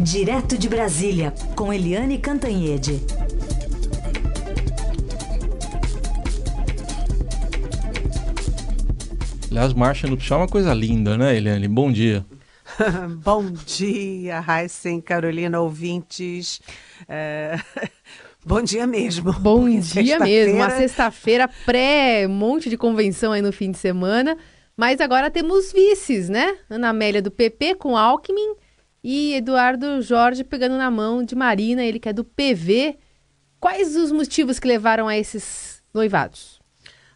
Direto de Brasília, com Eliane Cantanhede. Aliás, marcha nupcial é uma coisa linda, né, Eliane? Bom dia. Bom dia, Heisen, Carolina, ouvintes. É... Bom dia mesmo. Bom dia mesmo. Uma sexta-feira pré, um monte de convenção aí no fim de semana. Mas agora temos vices, né? Ana Amélia do PP com Alckmin e Eduardo Jorge pegando na mão de Marina, ele que é do PV. Quais os motivos que levaram a esses noivados?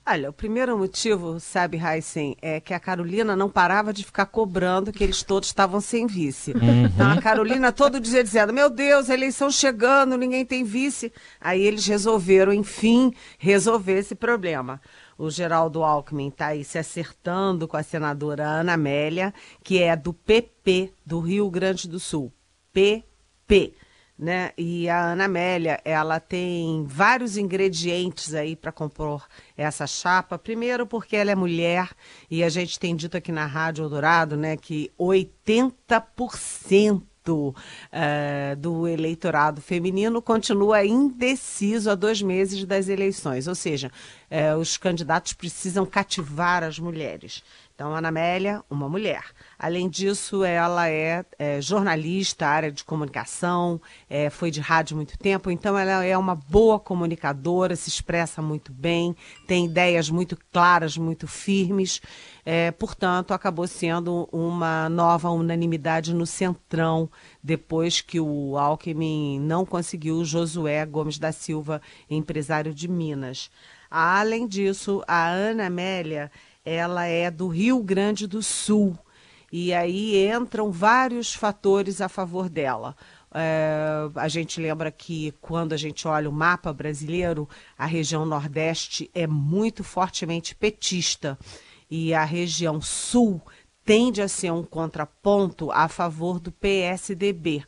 Olha, o primeiro motivo, sabe, Heisen, é que a Carolina não parava de ficar cobrando que eles todos estavam sem vice. Uhum. Então a Carolina todo dia dizendo: Meu Deus, a eleição chegando, ninguém tem vice. Aí eles resolveram, enfim, resolver esse problema. O Geraldo Alckmin está aí se acertando com a senadora Ana Amélia, que é do PP do Rio Grande do Sul. PP né? E a Ana Amélia, ela tem vários ingredientes aí para compor essa chapa. Primeiro, porque ela é mulher e a gente tem dito aqui na Rádio Eldorado, né, que 80% Uh, eh, do eleitorado feminino continua indeciso há dois meses das eleições. Ou seja, uh, os candidatos precisam cativar as mulheres. Então, Ana Amélia, uma mulher. Além disso, ela é, é jornalista, área de comunicação, é, foi de rádio muito tempo, então ela é uma boa comunicadora, se expressa muito bem, tem ideias muito claras, muito firmes. É, portanto, acabou sendo uma nova unanimidade no Centrão, depois que o Alckmin não conseguiu o Josué Gomes da Silva, empresário de Minas. Além disso, a Ana Amélia, ela é do Rio Grande do Sul. E aí entram vários fatores a favor dela. É, a gente lembra que quando a gente olha o mapa brasileiro, a região Nordeste é muito fortemente petista e a região Sul tende a ser um contraponto a favor do PSDB.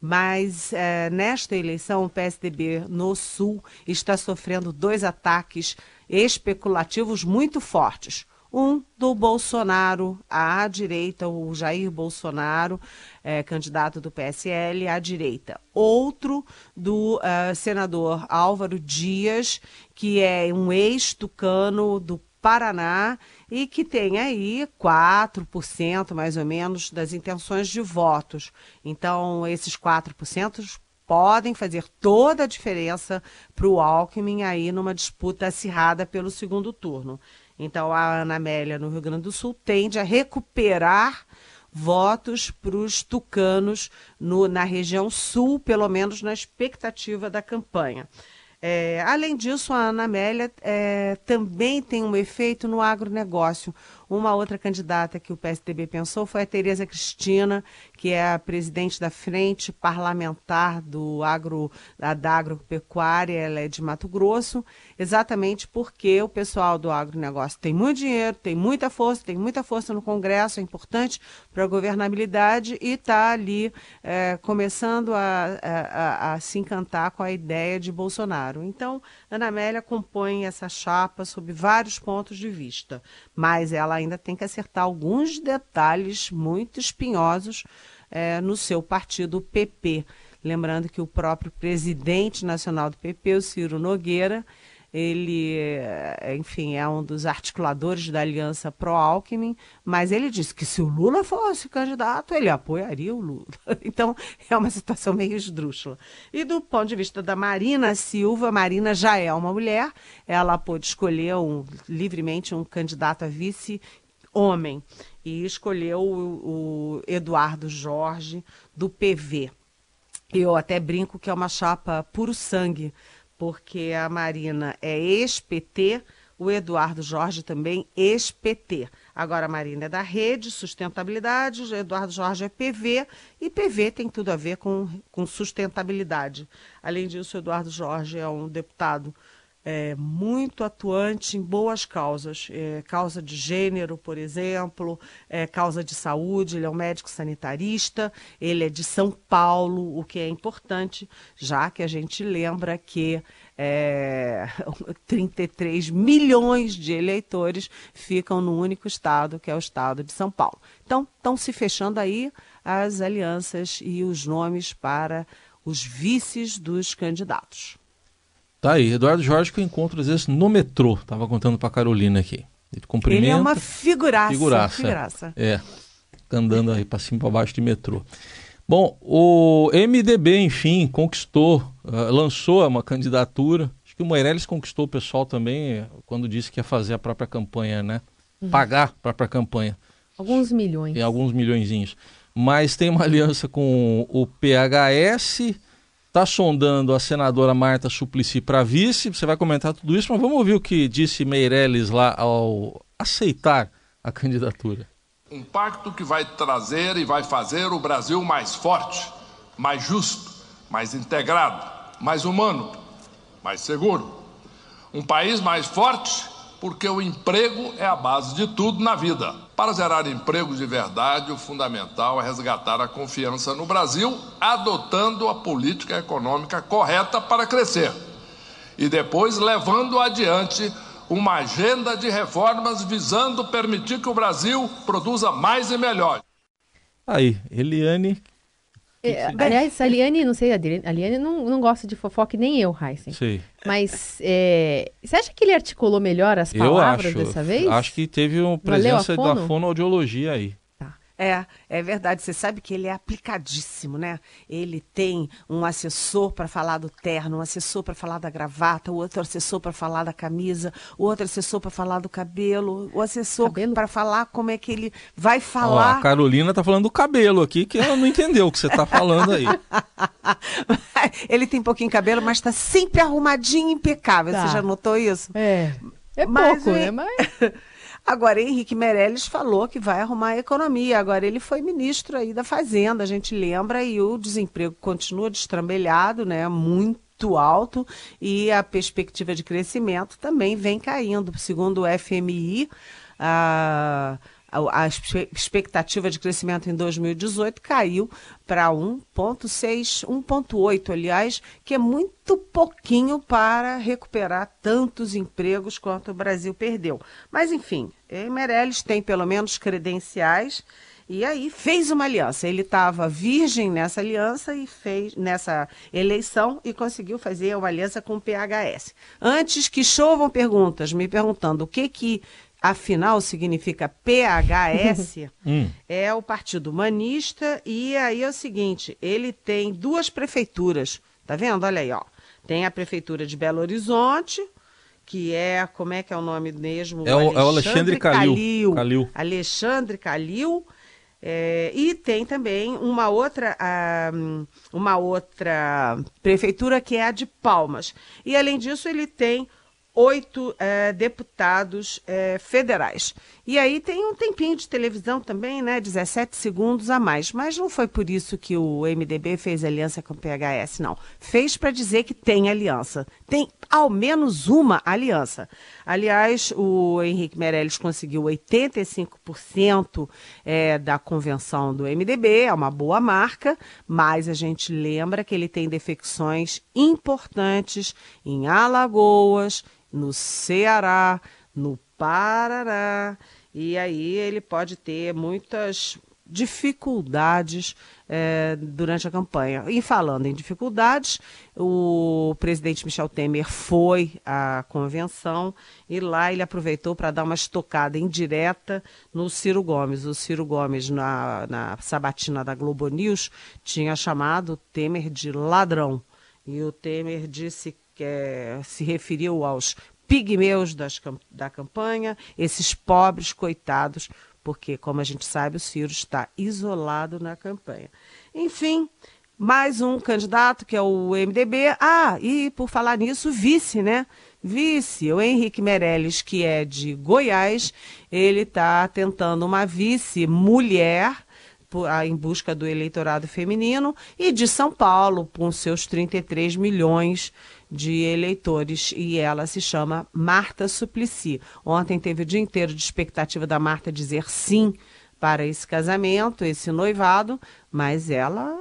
Mas é, nesta eleição, o PSDB no Sul está sofrendo dois ataques especulativos muito fortes. Um do Bolsonaro à direita, o Jair Bolsonaro, é, candidato do PSL à direita. Outro do uh, senador Álvaro Dias, que é um ex-tucano do Paraná e que tem aí 4% mais ou menos das intenções de votos. Então, esses 4% podem fazer toda a diferença para o Alckmin aí numa disputa acirrada pelo segundo turno. Então, a Ana Amélia, no Rio Grande do Sul, tende a recuperar votos para os tucanos no, na região sul, pelo menos na expectativa da campanha. É, além disso, a Ana Amélia é, também tem um efeito no agronegócio. Uma outra candidata que o PSDB pensou foi a Tereza Cristina, que é a presidente da frente parlamentar do agro, da, da agropecuária, ela é de Mato Grosso, exatamente porque o pessoal do agronegócio tem muito dinheiro, tem muita força, tem muita força no Congresso, é importante para a governabilidade e está ali é, começando a, a, a, se encantar com a ideia de Bolsonaro. Então, Ana Amélia compõe essa chapa sob vários pontos de vista, mas ela ainda tem que acertar alguns detalhes muito espinhosos é, no seu partido PP. Lembrando que o próprio presidente nacional do PP, o Ciro Nogueira, ele, é, enfim, é um dos articuladores da aliança pró-Alckmin, mas ele disse que se o Lula fosse candidato, ele apoiaria o Lula. Então, é uma situação meio esdrúxula. E do ponto de vista da Marina Silva, Marina já é uma mulher, ela pôde escolher um, livremente um candidato a vice homem e escolheu o, o Eduardo Jorge do PV. Eu até brinco que é uma chapa puro sangue, porque a Marina é ex-PT, o Eduardo Jorge também ex-PT. Agora a Marina é da Rede Sustentabilidade, o Eduardo Jorge é PV, e PV tem tudo a ver com, com sustentabilidade. Além disso, o Eduardo Jorge é um deputado é, muito atuante em boas causas, é, causa de gênero, por exemplo, é, causa de saúde, ele é um médico sanitarista, ele é de São Paulo, o que é importante, já que a gente lembra que é, 33 milhões de eleitores ficam no único estado, que é o estado de São Paulo. Então, estão se fechando aí as alianças e os nomes para os vices dos candidatos. Tá aí, Eduardo Jorge que eu encontro às vezes no metrô, estava contando para Carolina aqui. Ele cumprimenta. Ele é uma figuraça. Figuraça. figuraça. É, andando aí para cima e para baixo de metrô. Bom, o MDB, enfim, conquistou, uh, lançou uma candidatura. Acho que o Meirelles conquistou o pessoal também eh, quando disse que ia fazer a própria campanha, né? Uhum. Pagar a própria campanha. Alguns milhões. Tem alguns milhõeszinhos. Mas tem uma aliança com o PHS, está sondando a senadora Marta Suplicy para vice. Você vai comentar tudo isso, mas vamos ouvir o que disse Meirelles lá ao aceitar a candidatura. Um pacto que vai trazer e vai fazer o Brasil mais forte, mais justo, mais integrado, mais humano, mais seguro. Um país mais forte porque o emprego é a base de tudo na vida. Para gerar empregos de verdade, o fundamental é resgatar a confiança no Brasil, adotando a política econômica correta para crescer. E depois levando adiante uma agenda de reformas visando permitir que o Brasil produza mais e melhor. Aí, Eliane. É, aliás, a Eliane, não sei, a Eliane não, não gosta de fofoca nem eu, Heisen. Sim. Mas é, você acha que ele articulou melhor as palavras eu acho, dessa vez? Acho que teve uma presença da fonoaudiologia aí. É, é verdade. Você sabe que ele é aplicadíssimo, né? Ele tem um assessor para falar do terno, um assessor para falar da gravata, o outro assessor para falar da camisa, o outro assessor para falar do cabelo, o assessor para falar como é que ele vai falar. Ó, a Carolina tá falando do cabelo aqui, que ela não entendeu o que você tá falando aí. ele tem pouquinho cabelo, mas está sempre arrumadinho, impecável. Tá. Você já notou isso? É. É mas, pouco, né? Mas... Agora, Henrique Meirelles falou que vai arrumar a economia. Agora, ele foi ministro aí da Fazenda, a gente lembra, e o desemprego continua destrambelhado, né? Muito alto, e a perspectiva de crescimento também vem caindo. Segundo o FMI, a a expectativa de crescimento em 2018 caiu para 1,6, 1,8, aliás, que é muito pouquinho para recuperar tantos empregos quanto o Brasil perdeu. Mas, enfim, Meirelles tem pelo menos credenciais e aí fez uma aliança. Ele estava virgem nessa aliança e fez nessa eleição e conseguiu fazer uma aliança com o PHS. Antes que chovam perguntas me perguntando o que que afinal significa PHS, hum. é o Partido Humanista, e aí é o seguinte, ele tem duas prefeituras, tá vendo? Olha aí, ó. Tem a prefeitura de Belo Horizonte, que é, como é que é o nome mesmo? É o, Alexandre, é o Alexandre Calil. Calil. Calil. Alexandre Calil. É, e tem também uma outra, uma outra prefeitura que é a de Palmas. E além disso, ele tem oito é, deputados é, federais. E aí tem um tempinho de televisão também, né? 17 segundos a mais. Mas não foi por isso que o MDB fez aliança com o PHS, não. Fez para dizer que tem aliança. Tem ao menos uma aliança. Aliás, o Henrique Meirelles conseguiu 85% é, da convenção do MDB, é uma boa marca, mas a gente lembra que ele tem defecções importantes em Alagoas, no Ceará, no Paraná, e aí ele pode ter muitas dificuldades é, durante a campanha. E falando em dificuldades, o presidente Michel Temer foi à convenção e lá ele aproveitou para dar uma estocada indireta no Ciro Gomes. O Ciro Gomes, na, na sabatina da Globo News, tinha chamado Temer de ladrão. E o Temer disse que é, se referiu aos pigmeus das, da campanha, esses pobres coitados, porque, como a gente sabe, o Ciro está isolado na campanha. Enfim, mais um candidato que é o MDB. Ah, e por falar nisso, vice, né? Vice, o Henrique Meirelles, que é de Goiás, ele está tentando uma vice mulher em busca do eleitorado feminino e de São Paulo, com seus 33 milhões de eleitores e ela se chama Marta Suplicy. Ontem teve o dia inteiro de expectativa da Marta dizer sim para esse casamento, esse noivado, mas ela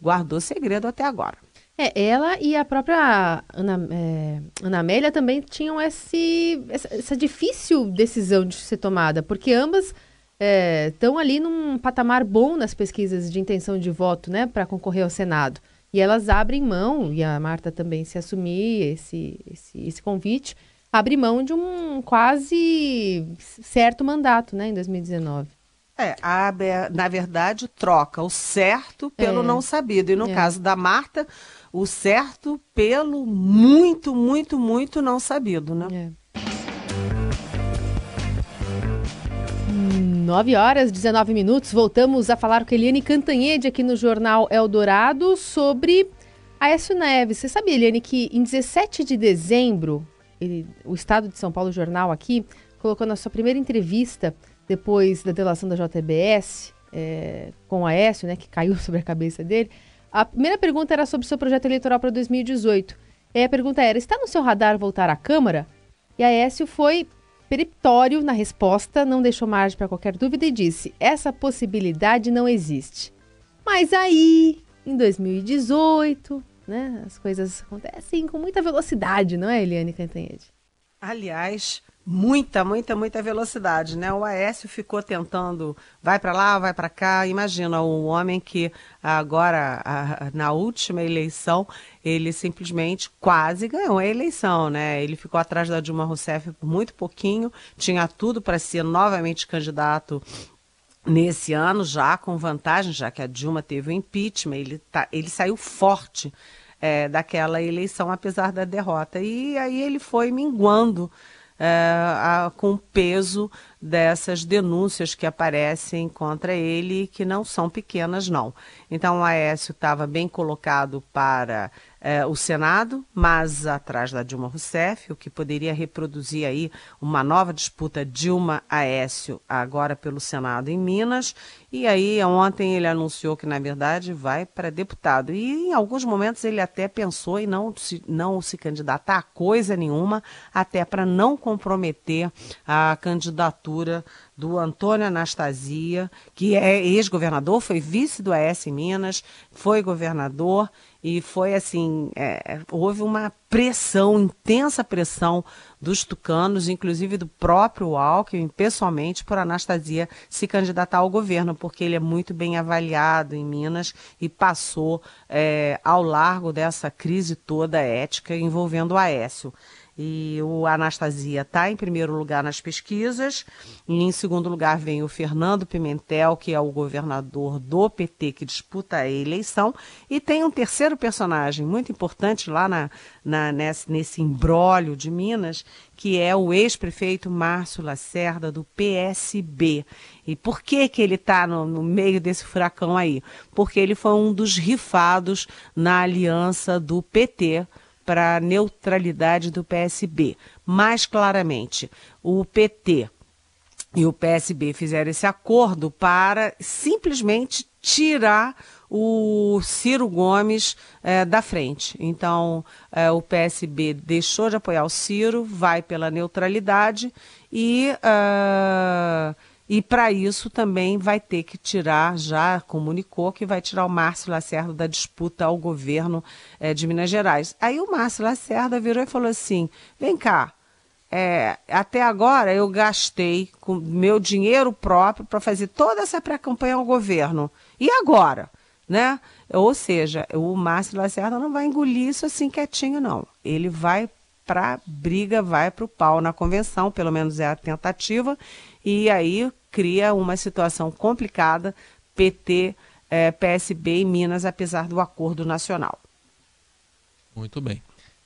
guardou segredo até agora. É, ela e a própria Ana, é, Ana Amélia também tinham esse, essa, essa difícil decisão de ser tomada, porque ambas estão é, ali num patamar bom nas pesquisas de intenção de voto, né, para concorrer ao Senado. E elas abrem mão, e a Marta também se assumir esse, esse, esse convite, abre mão de um quase certo mandato, né, em 2019. É, a, na verdade, troca o certo pelo é. não sabido. E no é. caso da Marta, o certo pelo muito, muito, muito não sabido, né? É. 9 horas 19 minutos, voltamos a falar com Eliane Cantanhede aqui no Jornal Eldorado sobre Aécio Neves. Você sabia, Eliane, que em 17 de dezembro, ele, o Estado de São Paulo Jornal aqui colocou na sua primeira entrevista, depois da delação da JBS, é, com o Aécio, né, que caiu sobre a cabeça dele, a primeira pergunta era sobre o seu projeto eleitoral para 2018. E a pergunta era: está no seu radar voltar à Câmara? E Aécio foi periptório na resposta, não deixou margem para qualquer dúvida e disse: essa possibilidade não existe. Mas aí, em 2018, né, as coisas acontecem com muita velocidade, não é, Eliane Cantanhede? Aliás, muita, muita, muita velocidade, né? O Aécio ficou tentando, vai para lá, vai para cá. Imagina um homem que agora, na última eleição, ele simplesmente quase ganhou a eleição, né? Ele ficou atrás da Dilma Rousseff por muito pouquinho, tinha tudo para ser novamente candidato nesse ano, já com vantagem, já que a Dilma teve o impeachment, ele, tá, ele saiu forte é, daquela eleição, apesar da derrota. E aí ele foi minguando a, com o peso dessas denúncias que aparecem contra ele, que não são pequenas, não. Então, o Aécio estava bem colocado para é, o Senado, mas atrás da Dilma Rousseff, o que poderia reproduzir aí uma nova disputa Dilma-Aécio, agora pelo Senado em Minas. E aí, ontem ele anunciou que, na verdade, vai para deputado. E em alguns momentos ele até pensou em não se, não se candidatar a coisa nenhuma, até para não comprometer a candidatura do Antônio Anastasia, que é ex-governador, foi vice do AS Minas, foi governador e foi assim, é, houve uma pressão, intensa pressão dos tucanos, inclusive do próprio Alckmin, pessoalmente, por Anastasia se candidatar ao governo, porque ele é muito bem avaliado em Minas e passou é, ao largo dessa crise toda ética envolvendo o Aécio. E o Anastasia está em primeiro lugar nas pesquisas. E em segundo lugar vem o Fernando Pimentel, que é o governador do PT que disputa a eleição. E tem um terceiro personagem muito importante lá na, na nesse, nesse imbróglio de Minas, que é o ex-prefeito Márcio Lacerda, do PSB. E por que, que ele está no, no, meio desse furacão aí? Porque ele foi um dos rifados na aliança do PT para a neutralidade do PSB. Mais claramente, o PT e o PSB fizeram esse acordo para simplesmente tirar o Ciro Gomes é, da frente. Então, é, o PSB deixou de apoiar o Ciro, vai pela neutralidade e. Uh, e para isso também vai ter que tirar, já comunicou que vai tirar o Márcio Lacerda da disputa ao governo é, de Minas Gerais. Aí o Márcio Lacerda virou e falou assim: vem cá, é, até agora eu gastei com meu dinheiro próprio para fazer toda essa pré-campanha ao governo. E agora? Né? Ou seja, o Márcio Lacerda não vai engolir isso assim quietinho, não. Ele vai para briga, vai para o pau na convenção, pelo menos é a tentativa, e aí cria uma situação complicada, PT, eh, PSB e Minas, apesar do acordo nacional. Muito bem.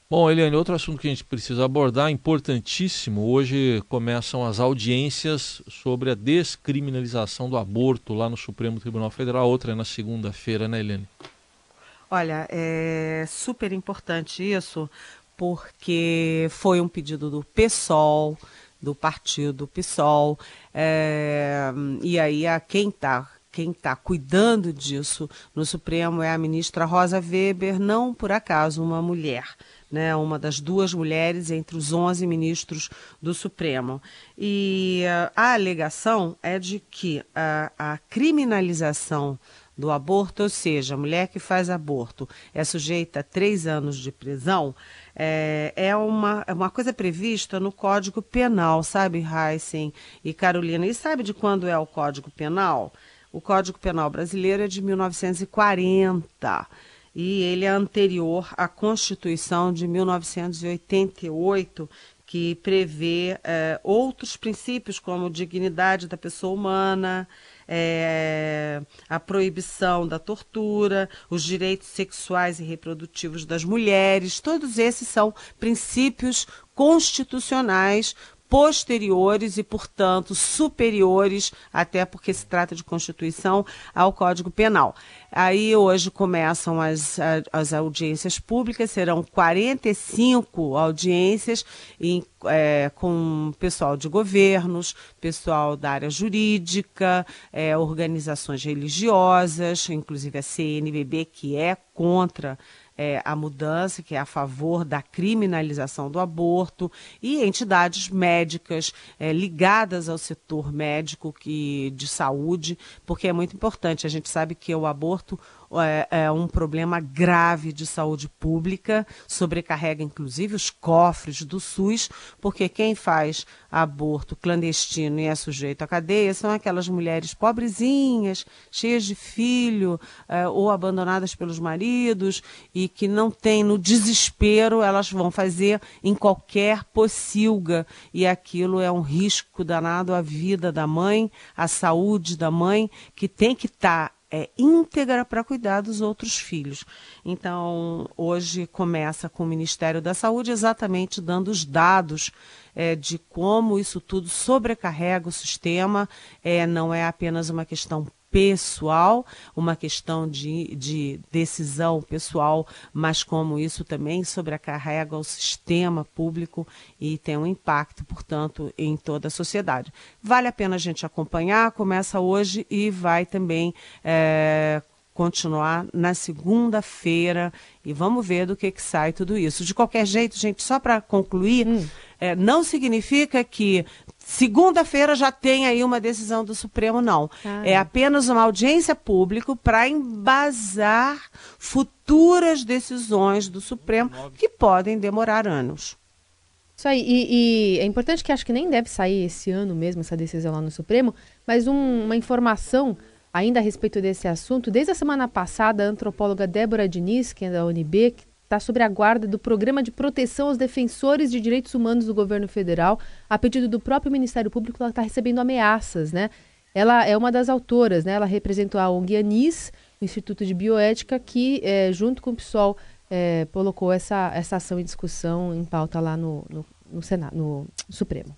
Bom, Eliane, outro assunto que a gente precisa abordar, importantíssimo, hoje começam as audiências sobre a descriminalização do aborto lá no Supremo Tribunal Federal, outra é na segunda-feira, né, Eliane? Olha, é super importante isso, porque foi um pedido do PSOL, do partido PSOL. É, e aí a quem está quem está cuidando disso no Supremo é a ministra Rosa Weber, não por acaso uma mulher, né, uma das duas mulheres entre os 11 ministros do Supremo. E uh, a alegação é de que a, a criminalização do aborto, ou seja, a mulher que faz aborto é sujeita a três anos de prisão, é, é, uma, é uma coisa prevista no Código Penal, sabe, Heisen e Carolina? E sabe de quando é o Código Penal? O Código Penal brasileiro é de 1940 e ele é anterior à Constituição de 1988, que prevê é, outros princípios, como dignidade da pessoa humana, é, a proibição da tortura, os direitos sexuais e reprodutivos das mulheres, todos esses são princípios constitucionais posteriores e, portanto, superiores, até porque se trata de Constituição, ao Código Penal. Aí hoje começam as, as audiências públicas, serão 45 audiências em, é, com pessoal de governos, pessoal da área jurídica, é, organizações religiosas, inclusive a CNBB, que é contra é, a mudança, que é a favor da criminalização do aborto, e entidades médicas é, ligadas ao setor médico que, de saúde, porque é muito importante. A gente sabe que o aborto é, é, um problema grave de saúde pública, sobrecarrega inclusive os cofres do SUS, porque quem faz aborto clandestino e é sujeito à cadeia são aquelas mulheres pobrezinhas, cheias de filho, é, ou abandonadas pelos maridos, e que não têm, no desespero, elas vão fazer em qualquer pocilga, e aquilo é um risco danado à vida da mãe, à saúde da mãe, que tem que estar tá é, íntegra para cuidar dos outros filhos. Então, hoje começa com o Ministério da Saúde exatamente dando os dados é, de como isso tudo sobrecarrega o sistema, é, não é apenas uma questão pessoal, uma questão de, de decisão pessoal, mas como isso também sobrecarrega o sistema público e tem um impacto, portanto, em toda a sociedade. Vale a pena a gente acompanhar, começa hoje e vai também é, continuar na segunda-feira e vamos ver do que, que sai tudo isso. De qualquer jeito, gente, só para concluir, hum. é, não significa que segunda-feira já tem aí uma decisão do Supremo, não. Ah. É apenas uma audiência pública para embasar futuras decisões do Supremo que podem demorar anos. Isso aí, e, e, é importante que acho que nem deve sair esse ano mesmo essa decisão lá no Supremo, mas um, uma informação ainda a respeito desse assunto. Desde a semana passada, a antropóloga Débora Diniz, que é da UNB, que está sob a guarda do Programa de Proteção aos Defensores de Direitos Humanos do Governo Federal. A pedido do próprio Ministério Público, ela está recebendo ameaças, né? Ela é uma das autoras, né? Ela representou a ONG ANIS, o Instituto de Bioética, que, é, junto com o PSOL, é, colocou essa, essa ação em discussão, em pauta lá no, no, no, Senado, no Supremo.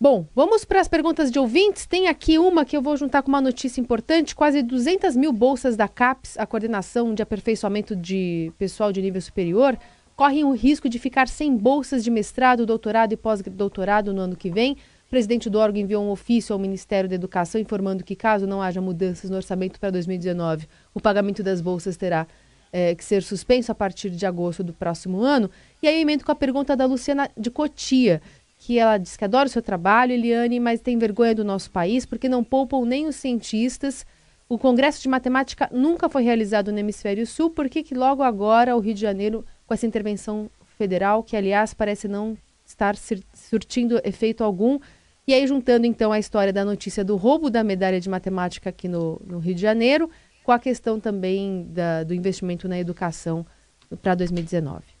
Bom, vamos para as perguntas de ouvintes. Tem aqui uma que eu vou juntar com uma notícia importante: quase 200 mil bolsas da CAPES, a Coordenação de Aperfeiçoamento de Pessoal de Nível Superior, correm o risco de ficar sem bolsas de mestrado, doutorado e pós-doutorado no ano que vem. O presidente do órgão enviou um ofício ao Ministério da Educação informando que, caso não haja mudanças no orçamento para 2019, o pagamento das bolsas terá é, que ser suspenso a partir de agosto do próximo ano. E aí eu emendo com a pergunta da Luciana de Cotia que ela diz que adora o seu trabalho, Eliane, mas tem vergonha do nosso país porque não poupam nem os cientistas. O Congresso de Matemática nunca foi realizado no Hemisfério Sul, por que logo agora o Rio de Janeiro, com essa intervenção federal, que aliás parece não estar surtindo efeito algum, e aí juntando então a história da notícia do roubo da medalha de matemática aqui no, no Rio de Janeiro, com a questão também da, do investimento na educação para 2019.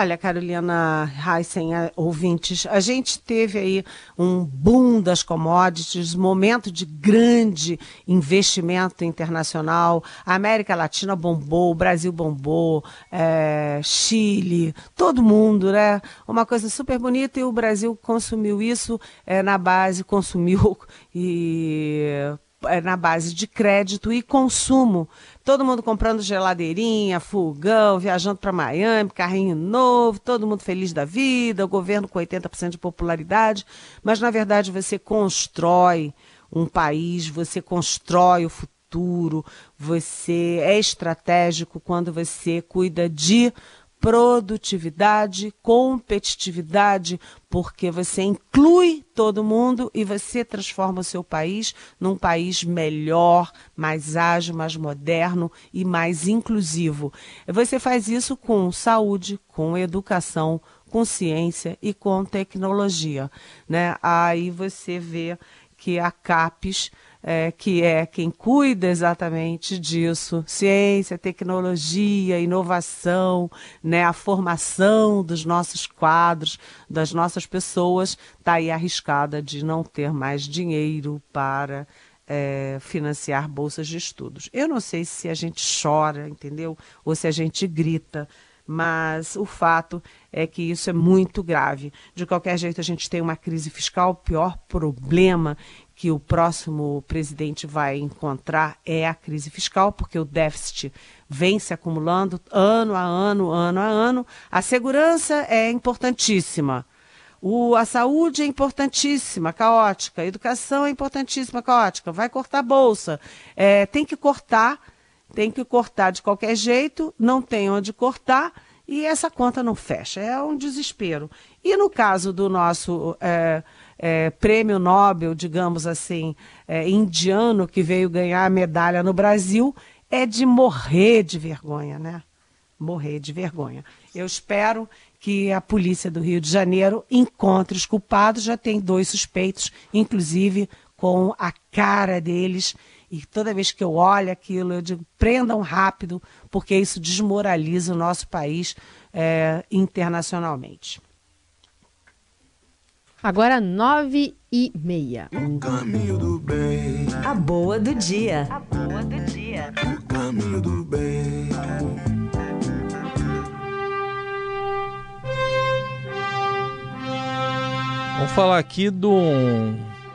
Olha, Carolina Heisen, ouvintes, a gente teve aí um boom das commodities, momento de grande investimento internacional. A América Latina bombou, o Brasil bombou, é, Chile, todo mundo, né? Uma coisa super bonita e o Brasil consumiu isso é, na base, consumiu e na base de crédito e consumo. Todo mundo comprando geladeirinha, fogão, viajando para Miami, carrinho novo, todo mundo feliz da vida, o governo com 80% de popularidade. Mas, na verdade, você constrói um país, você constrói o futuro, você é estratégico quando você cuida de produtividade, competitividade, porque você inclui todo mundo e você transforma o seu país num país melhor, mais ágil, mais moderno e mais inclusivo. Você faz isso com saúde, com educação, com ciência e com tecnologia. Né? Aí você vê que a CAPES é, que é quem cuida exatamente disso, ciência, tecnologia, inovação, né, a formação dos nossos quadros, das nossas pessoas, está aí arriscada de não ter mais dinheiro para é, financiar bolsas de estudos. Eu não sei se a gente chora, entendeu? Ou se a gente grita, mas o fato é que isso é muito grave. De qualquer jeito, a gente tem uma crise fiscal. O pior problema que o próximo presidente vai encontrar é a crise fiscal, porque o déficit vem se acumulando ano a ano, ano a ano. A segurança é importantíssima. O, a saúde é importantíssima, caótica. A educação é importantíssima, caótica. Vai cortar a bolsa. É, tem que cortar tem que cortar de qualquer jeito, não tem onde cortar e essa conta não fecha. É um desespero. E no caso do nosso é, é, prêmio Nobel, digamos assim, é, indiano, que veio ganhar a medalha no Brasil, é de morrer de vergonha, né? Morrer de vergonha. Eu espero que a polícia do Rio de Janeiro encontre os culpados. Já tem dois suspeitos, inclusive com a cara deles e toda vez que eu olho aquilo, eu digo: prendam rápido, porque isso desmoraliza o nosso país é, internacionalmente. Agora nove e meia. O caminho do bem. A boa do dia. A boa do dia. O caminho do bem. Vamos falar aqui do,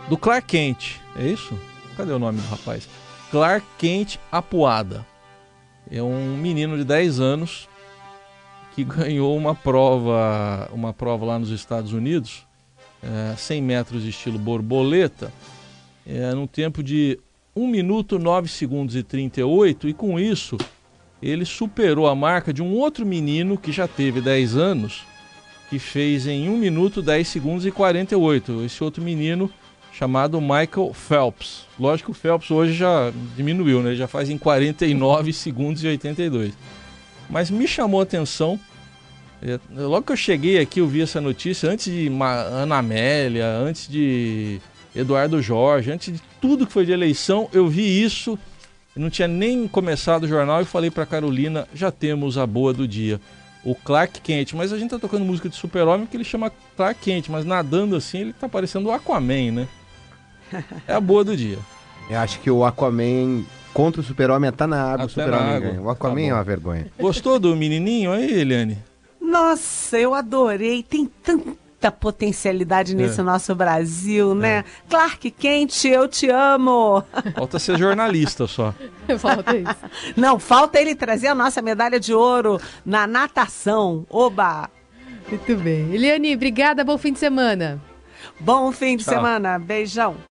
do Clark Kent, é isso? Cadê o nome do rapaz? Clark Kent Apuada. É um menino de 10 anos que ganhou uma prova, uma prova lá nos Estados Unidos, é, 100 metros estilo borboleta, é, num tempo de 1 minuto 9 segundos e 38, e com isso ele superou a marca de um outro menino que já teve 10 anos, que fez em 1 minuto 10 segundos e 48. Esse outro menino chamado Michael Phelps. Lógico que o Phelps hoje já diminuiu, né? Ele já faz em 49 segundos e 82. Mas me chamou a atenção, logo que eu cheguei aqui, eu vi essa notícia, antes de Ana Amélia, antes de Eduardo Jorge, antes de tudo que foi de eleição, eu vi isso, não tinha nem começado o jornal e falei para Carolina, já temos a boa do dia. O Clark Kent, mas a gente tá tocando música de super-homem que ele chama Clark Kent, mas nadando assim ele tá parecendo o Aquaman, né? É a boa do dia. Eu acho que o Aquaman contra o Super-Homem tá na água, Até o Super-Homem ganha. O Tá Aquaman bom. é uma vergonha. Gostou do menininho aí, Eliane? Nossa, eu adorei. Tem tanta potencialidade nesse É. nosso Brasil, né? Clark Kent, eu te amo. Falta ser jornalista só. Falta isso. Não, falta ele trazer a nossa medalha de ouro na natação. Oba! Muito bem. Eliane, obrigada, bom fim de semana. Bom fim de Tchau. semana. Beijão.